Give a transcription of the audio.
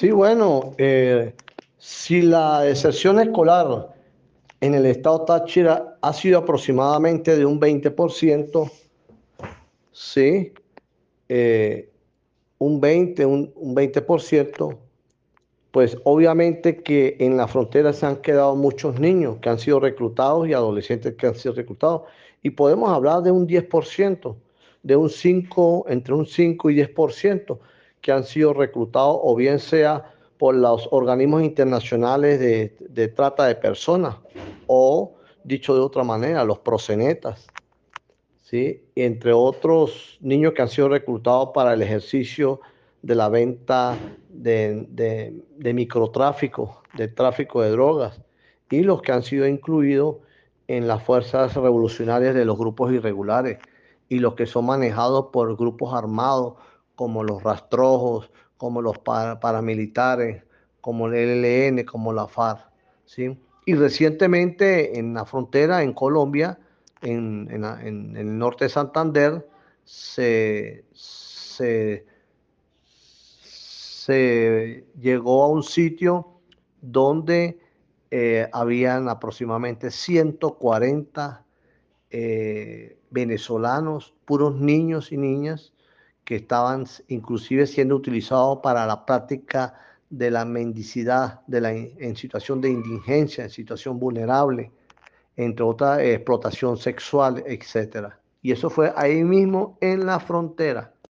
Sí, bueno, eh, si la deserción escolar en el estado Táchira ha sido aproximadamente de un 20%, sí, eh, un 20, un, un 20%, pues obviamente que en la frontera se han quedado muchos niños que han sido reclutados y adolescentes que han sido reclutados. Y podemos hablar de un 10%, de un 5, entre un 5 y 10% que han sido reclutados o bien sea por los organismos internacionales de, de trata de personas o, dicho de otra manera, los prosenetas. ¿sí? Entre otros niños que han sido reclutados para el ejercicio de la venta de, microtráfico, de tráfico de drogas, y los que han sido incluidos en las fuerzas revolucionarias de los grupos irregulares, y los que son manejados por grupos armados como los rastrojos, como los paramilitares, como el ELN, como la FARC. ¿sí? Y recientemente en la frontera, en Colombia, en, el norte de Santander, se, llegó a un sitio donde eh, habían aproximadamente 140 eh, venezolanos, puros niños y niñas, que estaban inclusive siendo utilizados para la práctica de la mendicidad, de la, en situación de indigencia, en situación vulnerable, entre otras explotación sexual, etc. Y eso fue ahí mismo en la frontera.